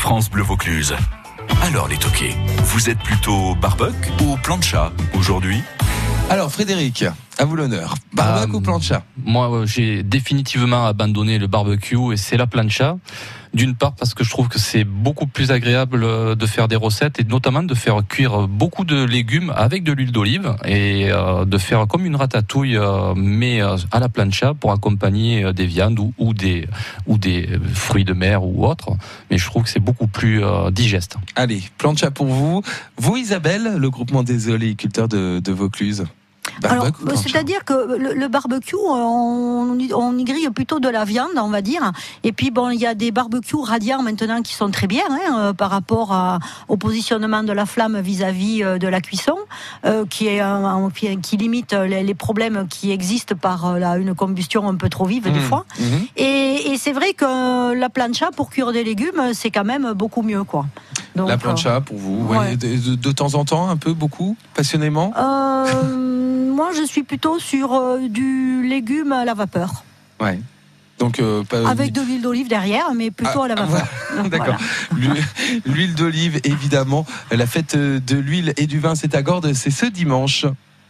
France Bleu Vaucluse. Alors les toqués, vous êtes plutôt barbecue ou plancha aujourd'hui? Alors Frédéric, à vous l'honneur. Barbecue Euh, ou plancha Moi, euh, j'ai définitivement abandonné le barbecue et c'est la plancha. D'une part parce que je trouve que c'est beaucoup plus agréable euh, de faire des recettes et notamment de faire cuire beaucoup de légumes avec de l'huile d'olive et euh, de faire comme une ratatouille mais à la plancha pour accompagner des viandes ou, des ou des fruits de mer ou autres. Mais je trouve que c'est beaucoup plus digeste. Allez, plancha pour vous. Vous Isabelle, le groupement des oléiculteurs de, de Vaucluse. Alors, plancha c'est-à-dire que le, le barbecue, on, y- on y grille plutôt de la viande, on va dire. Et puis bon, il y a des barbecues radiants maintenant qui sont très bien hein, euh, par rapport à- au positionnement de la flamme vis-à-vis euh, de la cuisson, euh, qui est qui, qui limite les, les problèmes qui existent par euh, une combustion un peu trop vive des Mhm, fois. mhm. Et, et c'est vrai que la plancha pour cuire des légumes, c'est quand même beaucoup mieux, quoi. Donc, La euh, plancha pour vous. ouais. ouais, de, de- de temps en temps, un peu, beaucoup, passionnément? euh, moi, je suis plutôt sur euh, du légume à la vapeur. Ouais. Donc euh, pas- Avec de l'huile d'olive derrière, mais plutôt Ah, à la ah, vapeur. D'accord. L'huile- L'huile d'olive, évidemment. La fête de l'huile et du vin, c'est à Gordes, c'est ce dimanche.